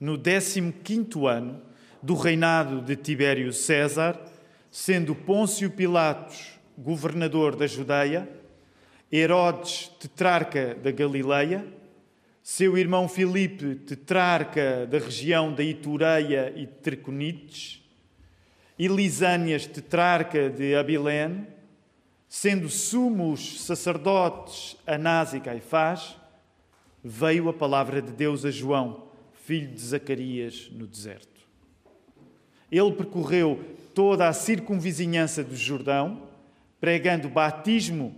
no 15 ano do reinado de Tibério César, sendo Pôncio Pilatos governador da Judeia, Herodes tetrarca da Galileia, seu irmão Filipe tetrarca da região da Itureia e Triconites, e Lisânias tetrarca de Abilene, sendo sumos sacerdotes Anás e Caifás, veio a palavra de Deus a João, filho de Zacarias, no deserto. Ele percorreu toda a circunvizinhança do Jordão, pregando batismo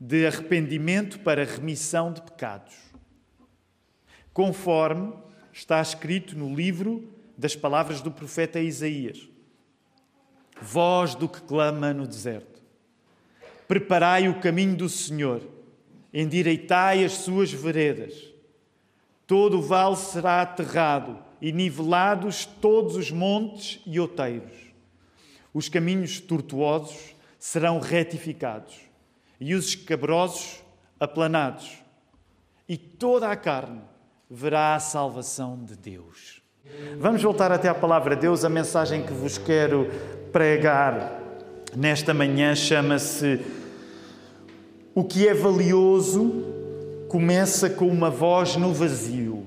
de arrependimento para remissão de pecados, conforme está escrito no livro das palavras do profeta Isaías. Voz do que clama no deserto. Preparai o caminho do Senhor, endireitai as suas veredas. Todo o vale será aterrado e nivelados todos os montes e outeiros. Os caminhos tortuosos serão retificados e os escabrosos aplanados, e toda a carne verá a salvação de Deus. Vamos voltar até à palavra de Deus. A mensagem que vos quero pregar nesta manhã chama-se O que é valioso começa com uma voz no vazio.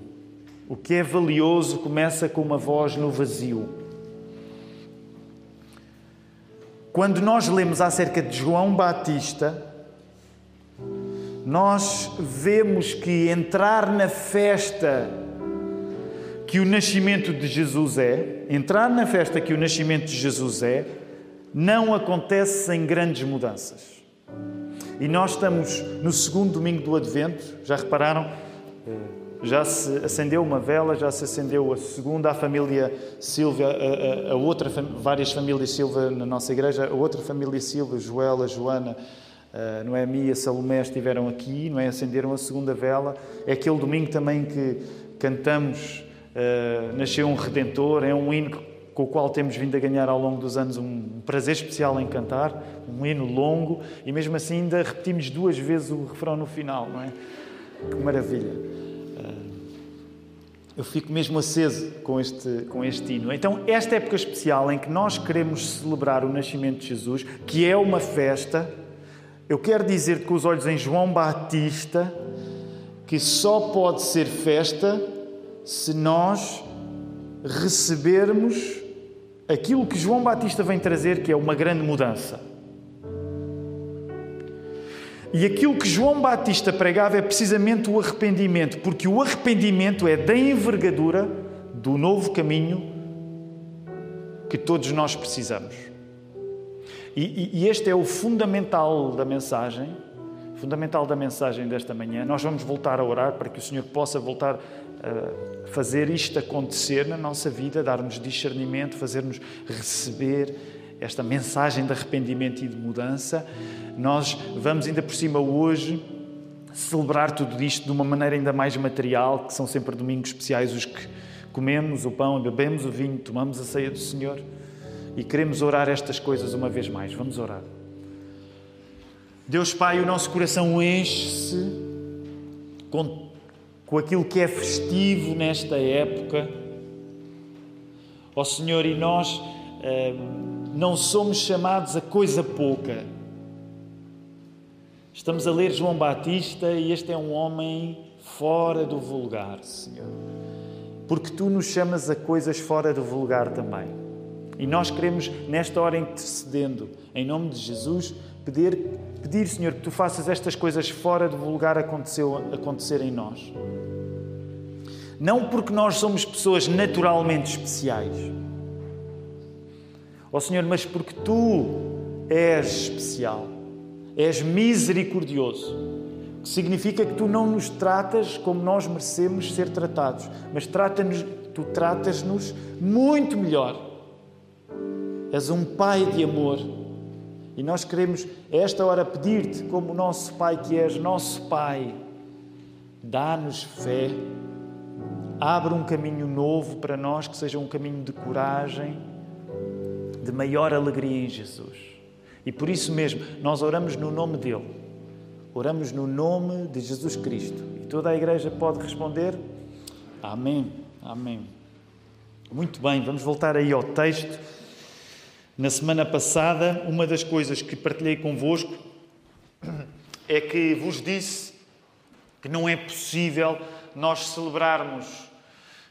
O que é valioso começa com uma voz no vazio. Quando nós lemos acerca de João Batista, nós vemos que entrar na festa que o nascimento de Jesus é, entrar na festa que o nascimento de Jesus é, não acontece sem grandes mudanças. E nós estamos no segundo domingo do Advento, já repararam? Já se acendeu uma vela, já se acendeu a segunda, a família Silva, a, outra, várias famílias Silva na nossa igreja, a outra família Silva, Joela, Joana, a Noemi e a Salomé estiveram aqui, não é? Acenderam a segunda vela. É aquele domingo também que cantamos uh, Nasceu um Redentor, é um hino com o qual temos vindo a ganhar ao longo dos anos um prazer especial em cantar, um hino longo, e mesmo assim ainda repetimos duas vezes o refrão no final, não é? Que maravilha! Eu fico mesmo aceso com este, com este hino. Então, esta época especial em que nós queremos celebrar o nascimento de Jesus, que é uma festa, eu quero dizer com os olhos em João Batista que só pode ser festa se nós recebermos aquilo que João Batista vem trazer, que é uma grande mudança. E aquilo que João Batista pregava é precisamente o arrependimento, porque o arrependimento é da envergadura do novo caminho que todos nós precisamos. E, e, este é o fundamental da mensagem, fundamental da mensagem desta manhã. Nós vamos voltar a orar para que o Senhor possa voltar a fazer isto acontecer na nossa vida, dar-nos discernimento, fazer-nos receber esta mensagem de arrependimento e de mudança. Nós vamos ainda por cima hoje celebrar tudo isto de uma maneira ainda mais material, que são sempre domingos especiais os que comemos o pão, bebemos o vinho, tomamos a ceia do Senhor e queremos orar estas coisas uma vez mais. Vamos orar. Deus Pai, o nosso coração enche-se com, com aquilo que é festivo nesta época. Ó Senhor, e nós eh, não somos chamados a coisa pouca. Estamos a ler João Batista e este é um homem fora do vulgar, Senhor. Porque tu nos chamas a coisas fora do vulgar também. E nós queremos, nesta hora, intercedendo, em nome de Jesus, pedir, pedir Senhor, que tu faças estas coisas fora do vulgar acontecer, acontecer em nós. Não porque nós somos pessoas naturalmente especiais, ó oh, Senhor, mas porque tu és especial és misericordioso, que significa que tu não nos tratas como nós merecemos ser tratados, mas trata tu tratas-nos muito melhor. És um Pai de amor. E nós queremos, a esta hora, pedir-te, como nosso Pai que és, nosso Pai, dá-nos fé, abre um caminho novo para nós, que seja um caminho de coragem, de maior alegria em Jesus. E por isso mesmo, nós oramos no nome dele. Oramos no nome de Jesus Cristo. E toda a igreja pode responder: Amém. Amém. Muito bem, vamos voltar aí ao texto. Na semana passada, uma das coisas que partilhei convosco é que vos disse que não é possível nós celebrarmos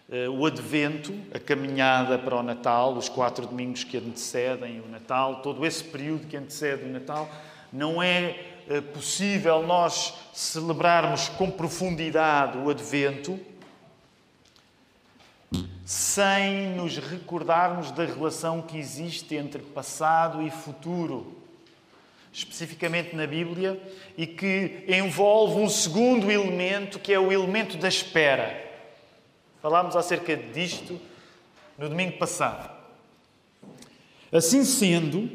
uh, o Advento, a caminhada para o Natal, os quatro domingos que antecedem o Natal, todo esse período que antecede o Natal, não é uh, possível nós celebrarmos com profundidade o Advento sem nos recordarmos da relação que existe entre passado e futuro, especificamente na Bíblia, e que envolve um segundo elemento, que é o elemento da espera. Falámos acerca disto no domingo passado. Assim sendo,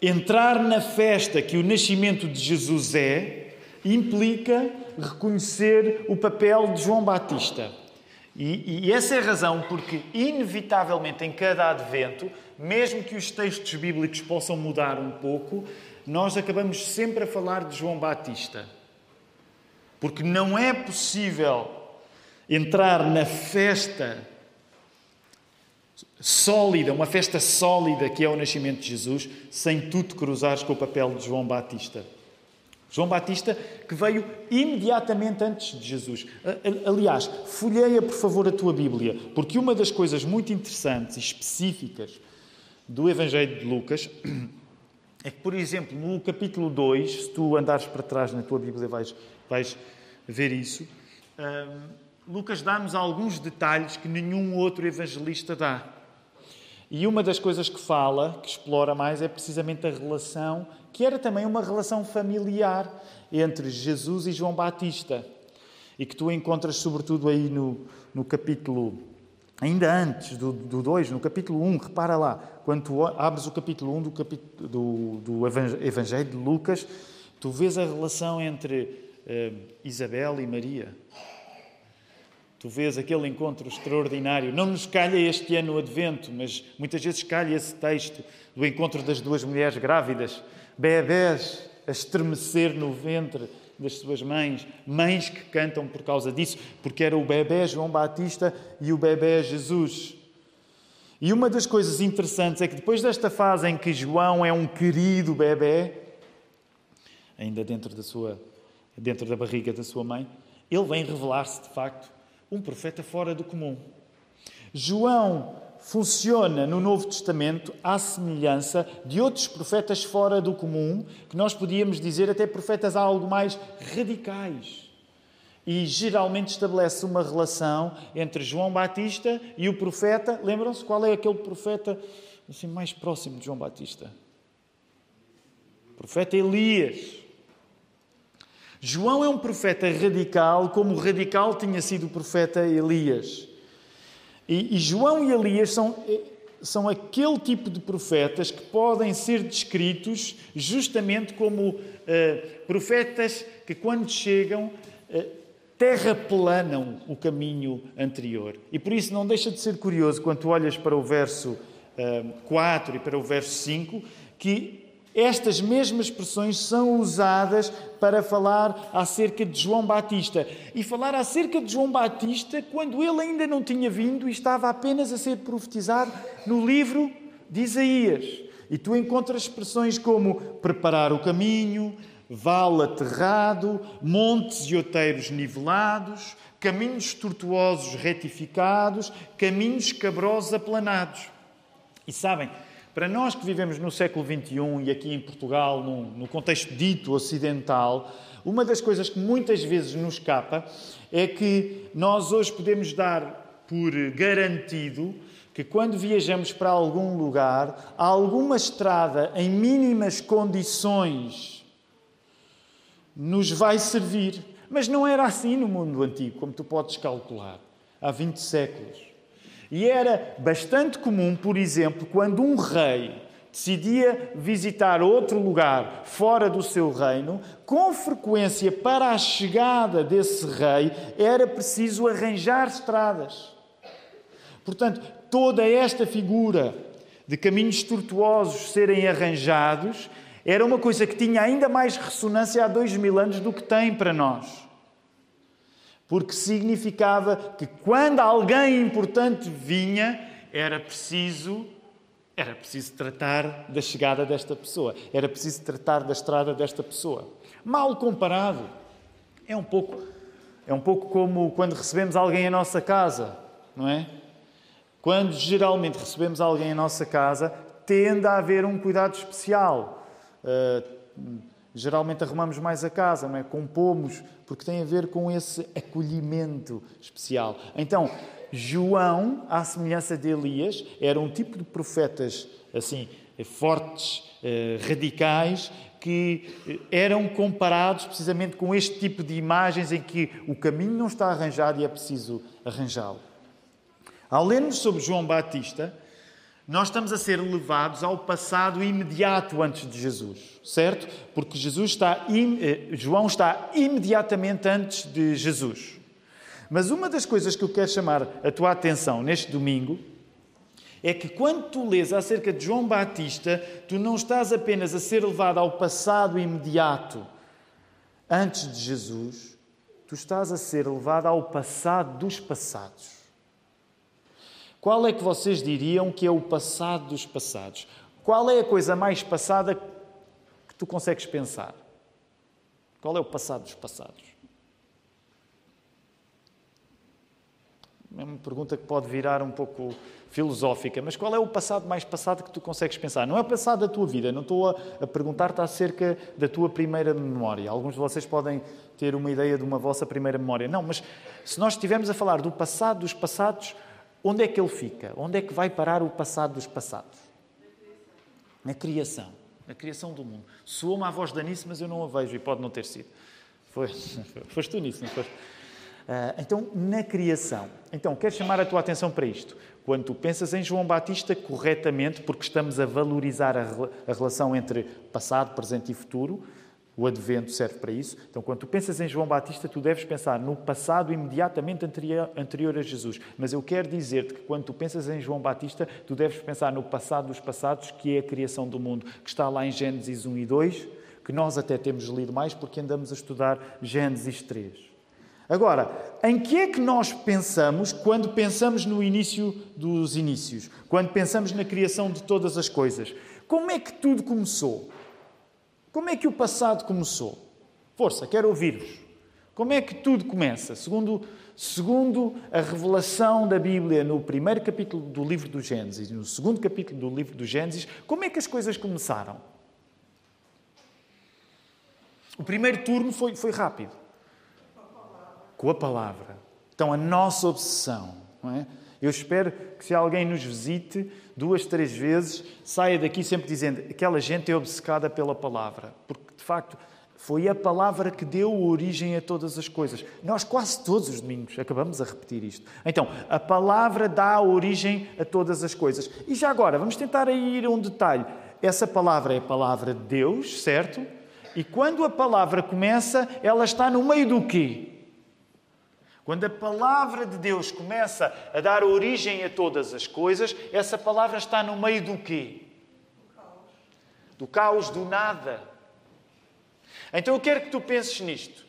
entrar na festa que o nascimento de Jesus é, implica reconhecer o papel de João Batista. E, e, essa é a razão porque, inevitavelmente, em cada advento, mesmo que os textos bíblicos possam mudar um pouco, nós acabamos sempre a falar de João Batista. Porque não é possível entrar na festa sólida, uma festa sólida que é o nascimento de Jesus, sem tu te cruzares com o papel de João Batista. João Batista, que veio imediatamente antes de Jesus. Aliás, folheia, por favor, a tua Bíblia, porque uma das coisas muito interessantes e específicas do Evangelho de Lucas é que, por exemplo, no capítulo 2, se tu andares para trás na tua Bíblia, vais, vais ver isso. Lucas dá-nos alguns detalhes que nenhum outro evangelista dá. E uma das coisas que fala, que explora mais, é precisamente a relação que era também uma relação familiar entre Jesus e João Batista. E que tu encontras, sobretudo, aí no, no capítulo, ainda antes do 2, no capítulo 1, um, repara lá, quando tu abres o capítulo 1 um do, do, do Evangelho de Lucas, tu vês a relação entre uh, Isabel e Maria. Tu vês aquele encontro extraordinário. Não nos calha este ano o Advento, mas muitas vezes calha esse texto do encontro das duas mulheres grávidas bebés a estremecer no ventre das suas mães, mães que cantam por causa disso, porque era o bebê João Batista e o bebê Jesus. E uma das coisas interessantes é que depois desta fase em que João é um querido bebê, ainda dentro da sua dentro da barriga da sua mãe, ele vem revelar-se de facto um profeta fora do comum. João funciona no Novo Testamento à semelhança de outros profetas fora do comum, que nós podíamos dizer até profetas algo mais radicais. E geralmente estabelece uma relação entre João Batista e o profeta. Lembram-se qual é aquele profeta assim, mais próximo de João Batista? O profeta Elias. João é um profeta radical, como radical tinha sido o profeta Elias. E, e João e Elias são, eh, são aquele tipo de profetas que podem ser descritos justamente como uh, profetas que, quando chegam, uh, terraplanam o caminho anterior. E por isso não deixa de ser curioso, quando olhas para o verso uh, 4 e para o verso 5, que estas mesmas expressões são usadas para falar acerca de João Batista. E falar acerca de João Batista quando ele ainda não tinha vindo e estava apenas a ser profetizado no livro de Isaías. E tu encontras expressões como preparar o caminho, vale aterrado, montes e outeiros nivelados, caminhos tortuosos retificados, caminhos cabrosos aplanados. E sabem, para nós que vivemos no século XXI e aqui em Portugal, no, contexto dito ocidental, uma das coisas que muitas vezes nos escapa é que nós hoje podemos dar por garantido que quando viajamos para algum lugar, alguma estrada em mínimas condições nos vai servir. Mas não era assim no mundo antigo, como tu podes calcular, há 20 séculos. E era bastante comum, por exemplo, quando um rei decidia visitar outro lugar fora do seu reino, com frequência para a chegada desse rei era preciso arranjar estradas. Portanto, toda esta figura de caminhos tortuosos serem arranjados era uma coisa que tinha ainda mais ressonância há dois mil anos do que tem para nós. Porque significava que quando alguém importante vinha, era preciso era preciso tratar da chegada desta pessoa, era preciso tratar da estrada desta pessoa. Mal comparado, é um pouco é um pouco como quando recebemos alguém em nossa casa, não é? Quando geralmente recebemos alguém em nossa casa, tende a haver um cuidado especial. Uh, geralmente arrumamos mais a casa, não é? compomos, porque tem a ver com esse acolhimento especial. Então, João, à semelhança de Elias, era um tipo de profetas assim fortes, uh, radicais, que eh, eram comparados precisamente com este tipo de imagens em que o caminho não está arranjado e é preciso arranjá-lo. Ao lermos sobre João Batista, nós estamos a ser levados ao passado imediato antes de Jesus, certo? Porque Jesus está, eh, João está imediatamente antes de Jesus. Mas uma das coisas que eu quero chamar a tua atenção neste domingo é que quando tu lês acerca de João Batista, tu não estás apenas a ser levado ao passado imediato antes de Jesus, tu estás a ser levado ao passado dos passados. Qual é que vocês diriam que é o passado dos passados? Qual é a coisa mais passada que tu consegues pensar? Qual é o passado dos passados? É uma pergunta que pode virar um pouco filosófica, mas qual é o passado mais passado que tu consegues pensar? Não é o passado da tua vida, não estou a, a perguntar-te acerca da tua primeira memória. Alguns de vocês podem ter uma ideia de uma vossa primeira memória. Não, mas se nós estivermos a falar do passado dos passados, Onde é que ele fica? Onde é que vai parar o passado dos passados? Na criação. Na criação do mundo. Soou-me a voz da Nice, mas eu não a vejo e pode não ter sido. Foi, foste tu nisso, não foste? Uh, então, na criação. Então, quero chamar a tua atenção para isto. Quando tu pensas em João Batista corretamente, porque estamos a valorizar a, a relação entre passado, presente e futuro, o advento serve para isso. Então, quando tu pensas em João Batista, tu deves pensar no passado imediatamente anterior, a Jesus. Mas eu quero dizer-te que quando tu pensas em João Batista, tu deves pensar no passado dos passados, que é a criação do mundo, que está lá em Gênesis 1 e 2, que nós até temos lido mais porque andamos a estudar Gênesis 3. Agora, em que é que nós pensamos quando pensamos no início dos inícios? Quando pensamos na criação de todas as coisas? Como é que tudo começou? Como é que o passado começou? Força, quero ouvir-vos. Como é que tudo começa? Segundo, segundo a revelação da Bíblia no primeiro capítulo do livro do Gênesis no segundo capítulo do livro do Gênesis, como é que as coisas começaram? O primeiro turno foi, foi rápido. Com a palavra. Então, a nossa obsessão, não é? Eu espero que se alguém nos visite duas, três vezes, saia daqui sempre dizendo aquela gente é obcecada pela palavra. Porque, de facto, foi a palavra que deu origem a todas as coisas. Nós quase todos os domingos acabamos a repetir isto. Então, a palavra dá origem a todas as coisas. E já agora, vamos tentar ir a um detalhe. Essa palavra é a palavra de Deus, certo? E quando a palavra começa, ela está no meio do quê? Quando a palavra de Deus começa a dar origem a todas as coisas, essa palavra está no meio do quê? Do caos, do nada. Então eu quero que tu penses nisto.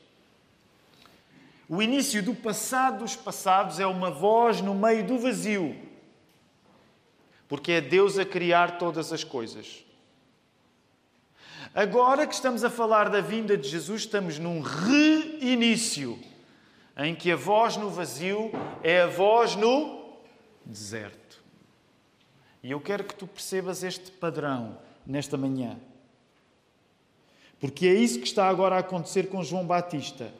O início do passado dos passados é uma voz no meio do vazio. Porque é Deus a criar todas as coisas. Agora que estamos a falar da vinda de Jesus, estamos num reinício em que a voz no vazio é a voz no deserto. E eu quero que tu percebas este padrão nesta manhã. Porque é isso que está agora a acontecer com João Batista.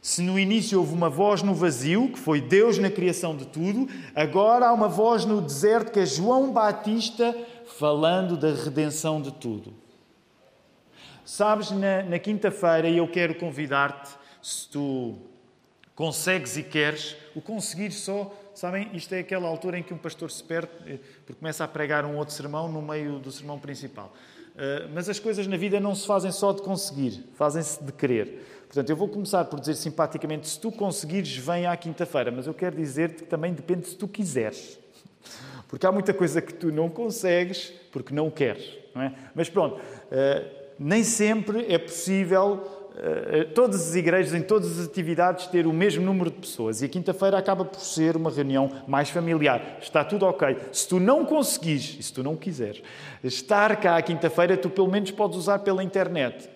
Se no início houve uma voz no vazio, que foi Deus na criação de tudo, agora há uma voz no deserto, que é João Batista falando da redenção de tudo. Sabes, na, na quinta-feira, e eu quero convidar-te, se tu consegues e queres, o conseguir só, sabem, isto é aquela altura em que um pastor se perde eh, porque começa a pregar um outro sermão no meio do sermão principal. Eh, mas as coisas na vida não se fazem só de conseguir, fazem-se de querer. Portanto, eu vou começar por dizer simpaticamente: se tu conseguires, vem à quinta-feira. Mas eu quero dizer-te que também depende se tu quiseres. Porque há muita coisa que tu não consegues porque não queres. Não é? Mas pronto, eh, nem sempre é possível todas as igrejas, em todas as atividades, ter o mesmo número de pessoas. E a quinta-feira acaba por ser uma reunião mais familiar. Está tudo ok. Se tu não conseguires, e se tu não quiseres, estar cá à quinta-feira, tu pelo menos podes usar pela internet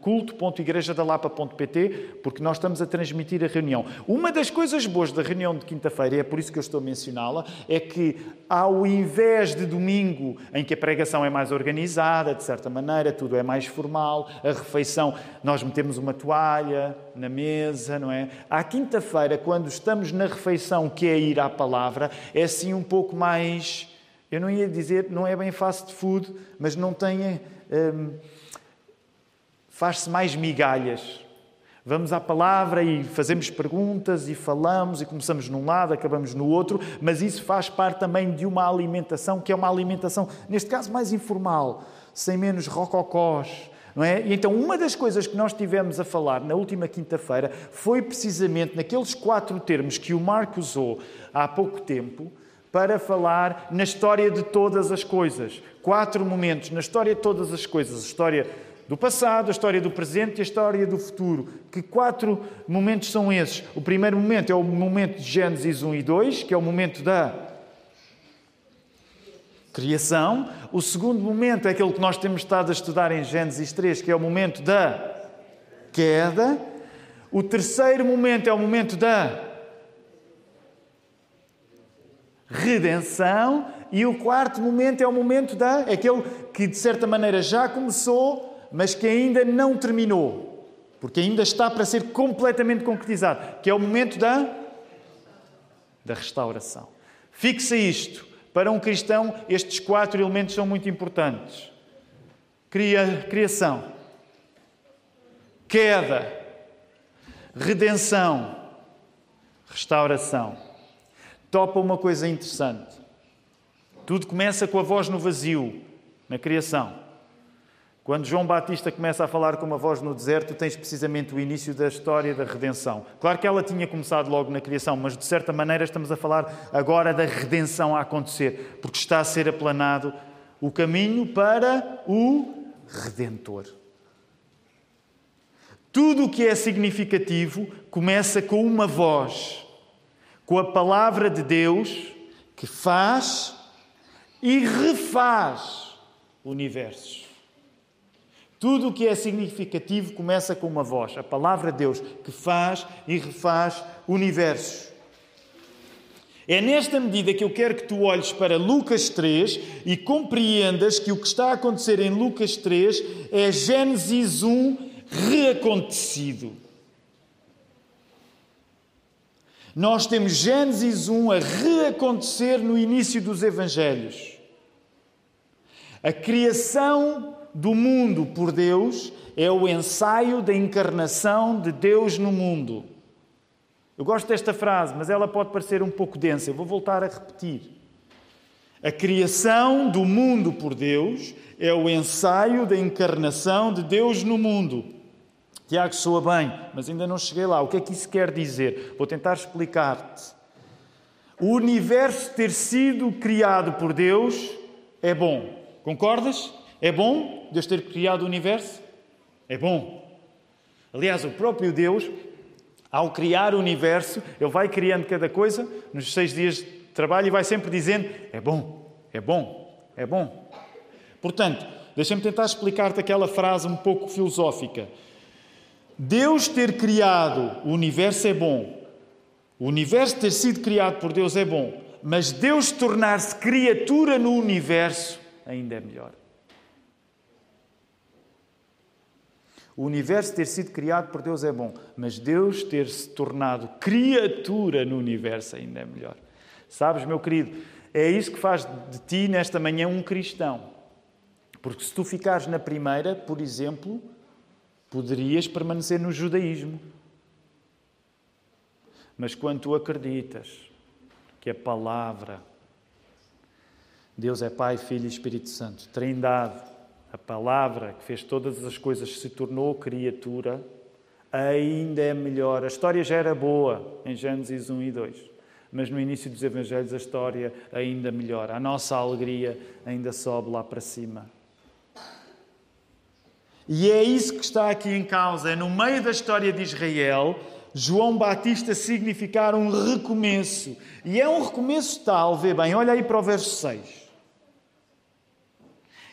culto.igrejadalapa.pt, porque nós estamos a transmitir a reunião. Uma das coisas boas da reunião de quinta-feira, e é por isso que eu estou a mencioná-la, é que ao invés de domingo, em que a pregação é mais organizada, de certa maneira, tudo é mais formal, a refeição, nós metemos uma toalha na mesa, não é? À quinta-feira, quando estamos na refeição, que é ir à palavra, é assim um pouco mais. Eu não ia dizer, não é bem fast food, mas não tem. Hum, faz-se mais migalhas. Vamos à palavra e fazemos perguntas e falamos e começamos num lado, acabamos no outro, mas isso faz parte também de uma alimentação que é uma alimentação, neste caso, mais informal, sem menos rococós. Não é? E então, uma das coisas que nós tivemos a falar na última quinta-feira foi precisamente naqueles quatro termos que o Marco usou há pouco tempo para falar na história de todas as coisas. Quatro momentos na história de todas as coisas. A história do passado, a história do presente e a história do futuro. Que quatro momentos são esses? O primeiro momento é o momento de Gênesis 1 e 2, que é o momento da criação. O segundo momento é aquele que nós temos estado a estudar em Gênesis 3, que é o momento da queda. O terceiro momento é o momento da redenção. E o quarto momento é o momento da. É aquele que, de certa maneira, já começou mas que ainda não terminou, porque ainda está para ser completamente concretizado, que é o momento da, da restauração. Fixe isto. Para um cristão, estes quatro elementos são muito importantes: Cria, criação, queda, redenção, restauração. Topa uma coisa interessante. Tudo começa com a voz no vazio, na criação. Quando João Batista começa a falar com uma voz no deserto, tens precisamente o início da história da redenção. Claro que ela tinha começado logo na criação, mas de certa maneira estamos a falar agora da redenção a acontecer, porque está a ser aplanado o caminho para o Redentor. Tudo o que é significativo começa com uma voz, com a palavra de Deus que faz e refaz universos. Tudo o que é significativo começa com uma voz, a palavra de Deus, que faz e refaz universos. É nesta medida que eu quero que tu olhes para Lucas 3 e compreendas que o que está a acontecer em Lucas 3 é Gênesis 1 reacontecido. Nós temos Gênesis 1 a reacontecer no início dos Evangelhos. A criação do mundo por Deus é o ensaio da encarnação de Deus no mundo. Eu gosto desta frase, mas ela pode parecer um pouco densa. Eu vou voltar a repetir. A criação do mundo por Deus é o ensaio da encarnação de Deus no mundo. Tiago soa bem, mas ainda não cheguei lá. O que é que isso quer dizer? Vou tentar explicar-te. O universo ter sido criado por Deus é bom. Concordas? É bom Deus ter criado o universo? É bom. Aliás, o próprio Deus, ao criar o universo, Ele vai criando cada coisa nos seis dias de trabalho e vai sempre dizendo: é bom, é bom, é bom. Portanto, deixa-me tentar explicar-te aquela frase um pouco filosófica. Deus ter criado o universo é bom. O universo ter sido criado por Deus é bom. Mas Deus tornar-se criatura no universo ainda é melhor. O universo ter sido criado por Deus é bom, mas Deus ter se tornado criatura no universo ainda é melhor. Sabes, meu querido, é isso que faz de ti nesta manhã um cristão. Porque se tu ficares na primeira, por exemplo, poderias permanecer no judaísmo. Mas quando tu acreditas que a palavra, Deus é Pai, Filho e Espírito Santo, trindade, a palavra que fez todas as coisas se tornou criatura, ainda é melhor. A história já era boa em Gênesis 1 e 2, mas no início dos Evangelhos a história ainda melhora. A nossa alegria ainda sobe lá para cima. E é isso que está aqui em causa. É no meio da história de Israel, João Batista significar um recomeço. E é um recomeço tal, vê bem, olha aí para o verso 6.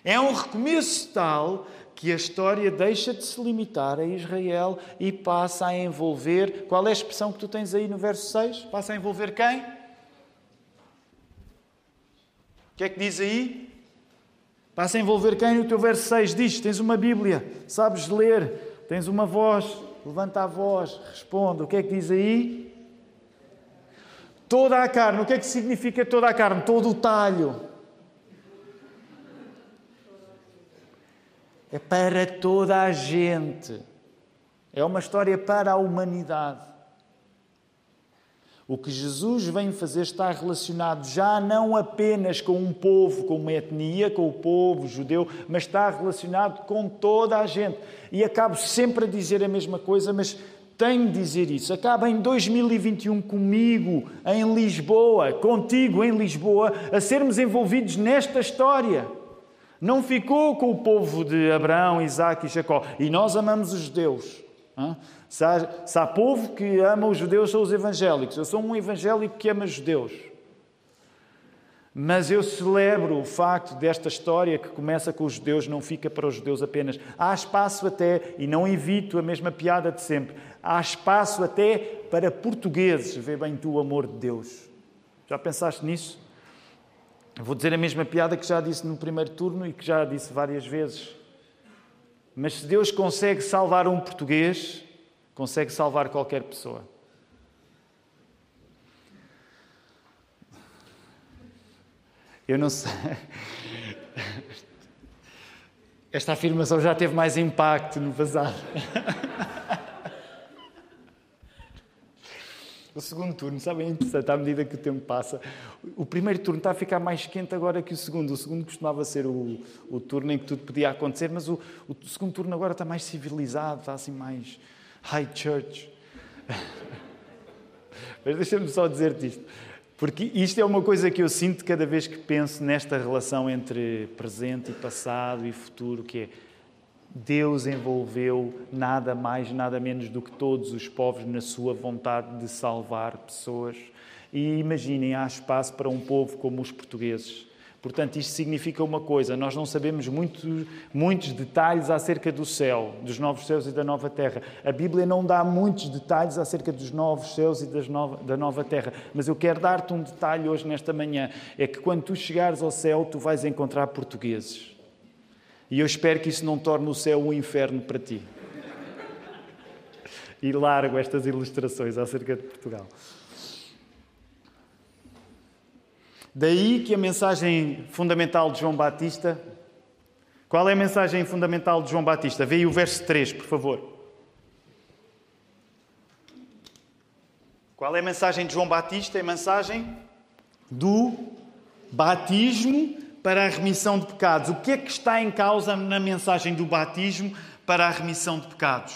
É um recomeço tal que a história deixa de se limitar a Israel e passa a envolver. Qual é a expressão que tu tens aí no verso 6? Passa a envolver quem? O que é que diz aí? Passa a envolver quem no teu verso 6? Diz: tens uma Bíblia, sabes ler, tens uma voz, levanta a voz, responde. O que é que diz aí? Toda a carne. O que é que significa toda a carne? Todo o talho. É para toda a gente. É uma história para a humanidade. O que Jesus vem fazer está relacionado já não apenas com um povo, com uma etnia, com o povo judeu, mas está relacionado com toda a gente. E acabo sempre a dizer a mesma coisa, mas tenho de dizer isso. Acaba em 2021 comigo, em Lisboa, contigo em Lisboa, a sermos envolvidos nesta história. Não ficou com o povo de Abraão, Isaac e Jacó. E nós amamos os judeus. Se há, se há povo que ama os judeus, são os evangélicos. Eu sou um evangélico que ama judeus. Mas eu celebro o facto desta história que começa com os judeus, não fica para os judeus apenas. Há espaço até, e não evito a mesma piada de sempre, há espaço até para portugueses. Vê bem tu o amor de Deus. Já pensaste nisso? Vou dizer a mesma piada que já disse no primeiro turno e que já disse várias vezes. Mas se Deus consegue salvar um português, consegue salvar qualquer pessoa. Eu não sei. Esta afirmação já teve mais impacto no passado. O segundo turno, sabem, é interessante, à medida que o tempo passa. O primeiro turno está a ficar mais quente agora que o segundo. O segundo costumava ser o, o turno em que tudo podia acontecer, mas o, o segundo turno agora está mais civilizado, está assim mais high church. Mas deixa-me só dizer-te isto, porque isto é uma coisa que eu sinto cada vez que penso nesta relação entre presente e passado e futuro, que é Deus envolveu nada mais, nada menos do que todos os povos na sua vontade de salvar pessoas. E imaginem, há espaço para um povo como os portugueses. Portanto, isto significa uma coisa: nós não sabemos muito, muitos detalhes acerca do céu, dos novos céus e da nova terra. A Bíblia não dá muitos detalhes acerca dos novos céus e nova, da nova terra. Mas eu quero dar-te um detalhe hoje, nesta manhã: é que quando tu chegares ao céu, tu vais encontrar portugueses. E eu espero que isso não torne o céu um inferno para ti. E largo estas ilustrações acerca de Portugal. Daí que a mensagem fundamental de João Batista. Qual é a mensagem fundamental de João Batista? Aí o verso 3, por favor. Qual é a mensagem de João Batista? É a mensagem do batismo para a remissão de pecados. O que é que está em causa na mensagem do batismo para a remissão de pecados?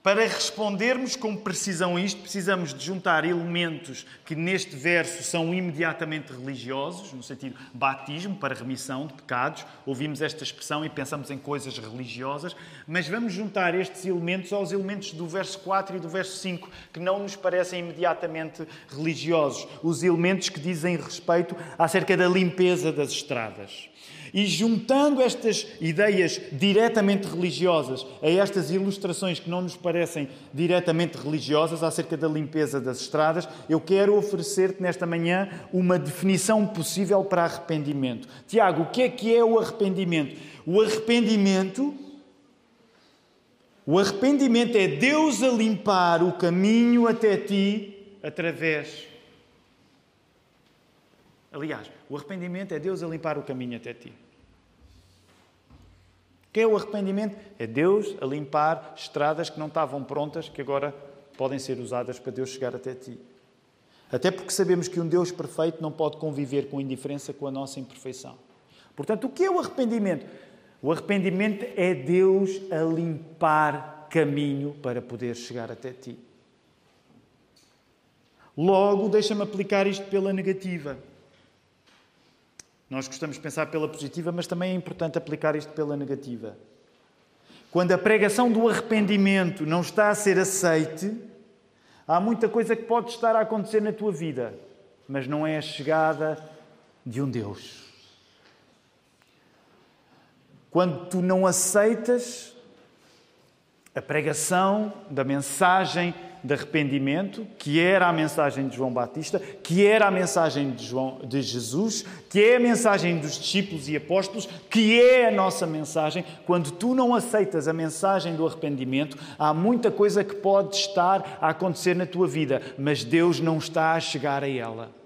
Para respondermos com precisão a isto, precisamos de juntar elementos que neste verso são imediatamente religiosos, no sentido batismo para remissão de pecados. Ouvimos esta expressão e pensamos em coisas religiosas, mas vamos juntar estes elementos aos elementos do verso 4 e do verso 5, que não nos parecem imediatamente religiosos. Os elementos que dizem respeito acerca da limpeza das estradas. E juntando estas ideias diretamente religiosas a estas ilustrações que não nos parecem diretamente religiosas acerca da limpeza das estradas, eu quero oferecer-te nesta manhã uma definição possível para arrependimento. Tiago, o que é que é o arrependimento? O arrependimento o arrependimento é Deus a limpar o caminho até ti através Aliás, o arrependimento é Deus a limpar o caminho até ti. O que é o arrependimento? É Deus a limpar estradas que não estavam prontas, que agora podem ser usadas para Deus chegar até ti. Até porque sabemos que um Deus perfeito não pode conviver com indiferença com a nossa imperfeição. Portanto, o que é o arrependimento? O arrependimento é Deus a limpar caminho para poder chegar até ti. Logo, deixa-me aplicar isto pela negativa. Nós gostamos de pensar pela positiva, mas também é importante aplicar isto pela negativa. quando a pregação do arrependimento não está a ser aceite, há muita coisa que pode estar a acontecer na tua vida, mas não é a chegada de um Deus. Quando tu não aceitas a pregação da mensagem de arrependimento, que era a mensagem de João Batista, que era a mensagem de, João, de Jesus, que é a mensagem dos discípulos e apóstolos, que é a nossa mensagem. Quando tu não aceitas a mensagem do arrependimento, há muita coisa que pode estar a acontecer na tua vida, mas Deus não está a chegar a ela.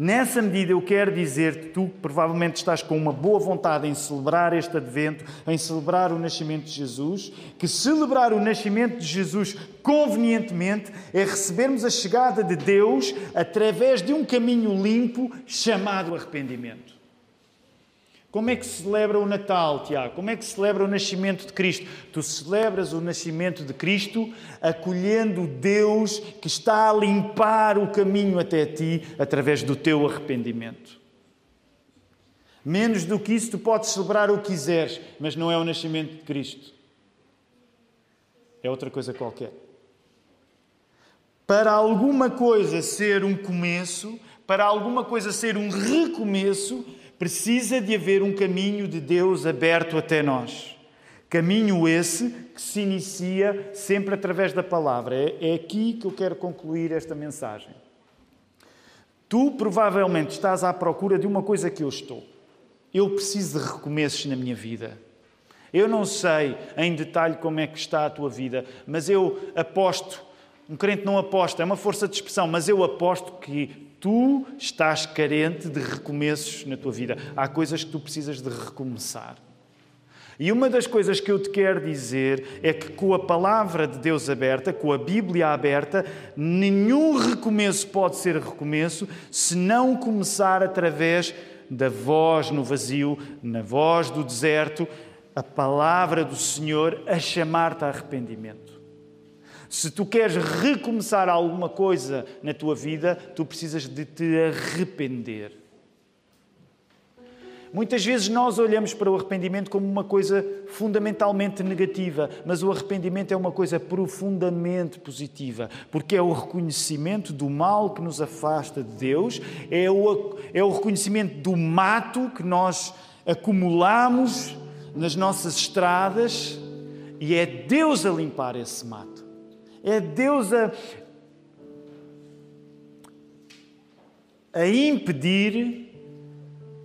Nessa medida, eu quero dizer que tu provavelmente estás com uma boa vontade em celebrar este advento, em celebrar o nascimento de Jesus, que celebrar o nascimento de Jesus convenientemente é recebermos a chegada de Deus através de um caminho limpo chamado arrependimento. Como é que se celebra o Natal, Tiago? Como é que se celebra o nascimento de Cristo? Tu celebras o nascimento de Cristo acolhendo Deus que está a limpar o caminho até ti através do teu arrependimento. Menos do que isso, tu podes celebrar o que quiseres, mas não é o nascimento de Cristo. É outra coisa qualquer. Para alguma coisa ser um começo, para alguma coisa ser um recomeço, Precisa de haver um caminho de Deus aberto até nós. Caminho esse que se inicia sempre através da palavra. É, é aqui que eu quero concluir esta mensagem. Tu provavelmente estás à procura de uma coisa que eu estou. Eu preciso de recomeços na minha vida. Eu não sei em detalhe como é que está a tua vida, mas eu aposto. Um crente não aposta, é uma força de expressão, mas eu aposto que Tu estás carente de recomeços na tua vida. Há coisas que tu precisas de recomeçar. E uma das coisas que eu te quero dizer é que com a palavra de Deus aberta, com a Bíblia aberta, nenhum recomeço pode ser recomeço se não começar através da voz no vazio, na voz do deserto, a palavra do Senhor a chamar-te a arrependimento. Se tu queres recomeçar alguma coisa na tua vida, tu precisas de te arrepender. Muitas vezes nós olhamos para o arrependimento como uma coisa fundamentalmente negativa, mas o arrependimento é uma coisa profundamente positiva, porque é o reconhecimento do mal que nos afasta de Deus, é o, é o reconhecimento do mato que nós acumulamos nas nossas estradas e é Deus a limpar esse mato. É Deus a, a impedir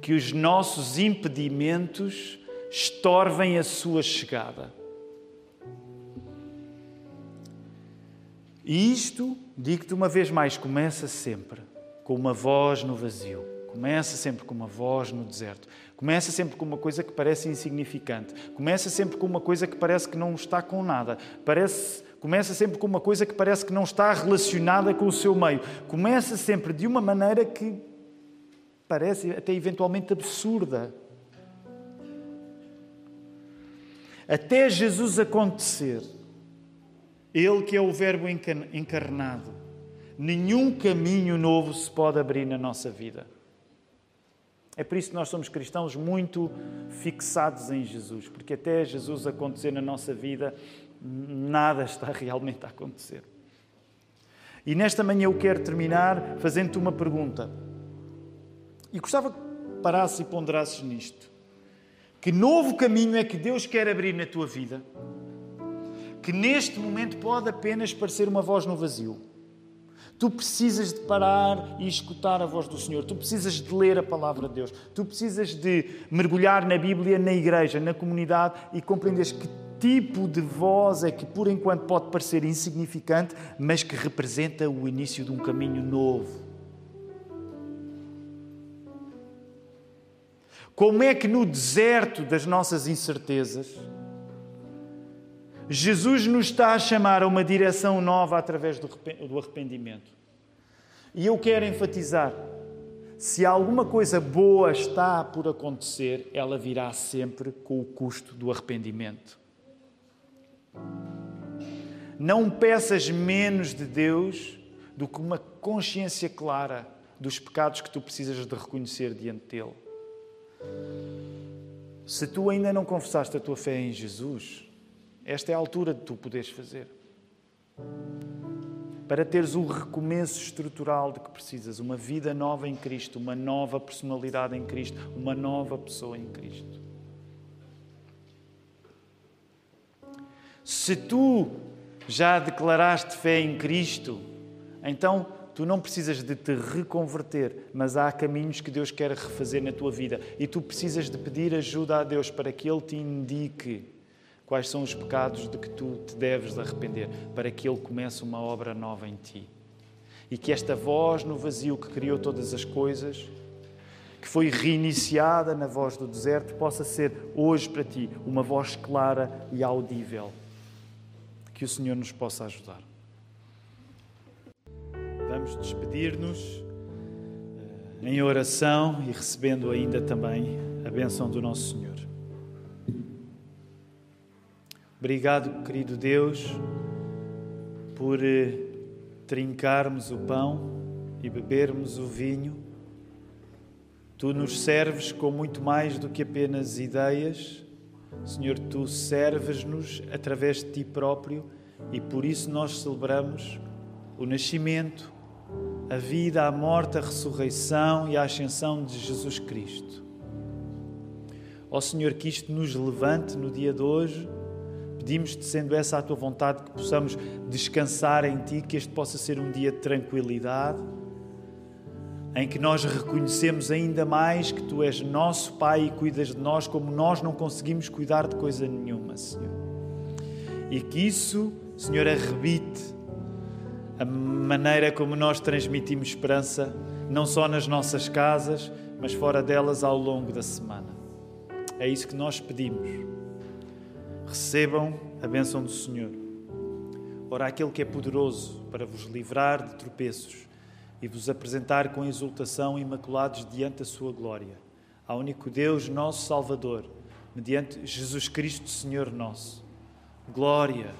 que os nossos impedimentos estorvem a sua chegada. E isto, digo-te uma vez mais, começa sempre com uma voz no vazio. Começa sempre com uma voz no deserto. Começa sempre com uma coisa que parece insignificante. Começa sempre com uma coisa que parece que não está com nada. Parece Começa sempre com uma coisa que parece que não está relacionada com o seu meio. Começa sempre de uma maneira que parece até eventualmente absurda. Até Jesus acontecer, Ele que é o Verbo encarnado, nenhum caminho novo se pode abrir na nossa vida. É por isso que nós somos cristãos muito fixados em Jesus, porque até Jesus acontecer na nossa vida, nada está realmente a acontecer. E nesta manhã eu quero terminar fazendo-te uma pergunta. E gostava que parasses e ponderasses nisto. Que novo caminho é que Deus quer abrir na tua vida? Que neste momento pode apenas parecer uma voz no vazio. Tu precisas de parar e escutar a voz do Senhor. Tu precisas de ler a palavra de Deus. Tu precisas de mergulhar na Bíblia, na igreja, na comunidade e compreenderes que tipo de voz é que, por enquanto, pode parecer insignificante, mas que representa o início de um caminho novo. Como é que no deserto das nossas incertezas, Jesus nos está a chamar a uma direção nova através do arrependimento? E eu quero enfatizar: se alguma coisa boa está por acontecer, ela virá sempre com o custo do arrependimento. Não peças menos de Deus do que uma consciência clara dos pecados que tu precisas de reconhecer diante dele. Se tu ainda não confessaste a tua fé em Jesus, esta é a altura de tu poderes fazer. Para teres o recomeço estrutural de que precisas, uma vida nova em Cristo, uma nova personalidade em Cristo, uma nova pessoa em Cristo. Se tu já declaraste fé em Cristo, então tu não precisas de te reconverter, mas há caminhos que Deus quer refazer na tua vida e tu precisas de pedir ajuda a Deus para que Ele te indique quais são os pecados de que tu te deves arrepender, para que Ele comece uma obra nova em ti. E que esta voz no vazio que criou todas as coisas, que foi reiniciada na voz do deserto, possa ser hoje para ti uma voz clara e audível. Que o Senhor nos possa ajudar. Vamos despedir-nos eh, em oração e recebendo ainda também a benção do nosso Senhor. Obrigado, querido Deus, por eh, trincarmos o pão e bebermos o vinho. Tu nos serves com muito mais do que apenas ideias. Senhor, tu serves-nos através de ti próprio e por isso nós celebramos o nascimento, a vida, a morte, a ressurreição e a ascensão de Jesus Cristo. Ó Senhor, que isto nos levante no dia de hoje Pedimos-te, sendo essa a tua vontade, que possamos descansar em ti, que este possa ser um dia de tranquilidade, em que nós reconhecemos ainda mais que tu és nosso Pai e cuidas de nós como nós não conseguimos cuidar de coisa nenhuma, Senhor. E que isso, Senhor, arrebite a maneira como nós transmitimos esperança, não só nas nossas casas, mas fora delas ao longo da semana. É isso que nós pedimos recebam a bênção do Senhor. Ora, aquele que é poderoso para vos livrar de tropeços e vos apresentar com exultação imaculados diante da sua glória, ao único Deus, nosso Salvador, mediante Jesus Cristo, Senhor nosso. Glória,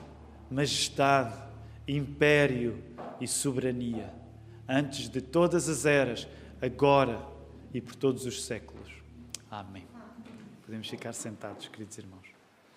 majestade, império e soberania, antes de todas as eras, agora e por todos os séculos. Amém. Podemos ficar sentados, queridos irmãos.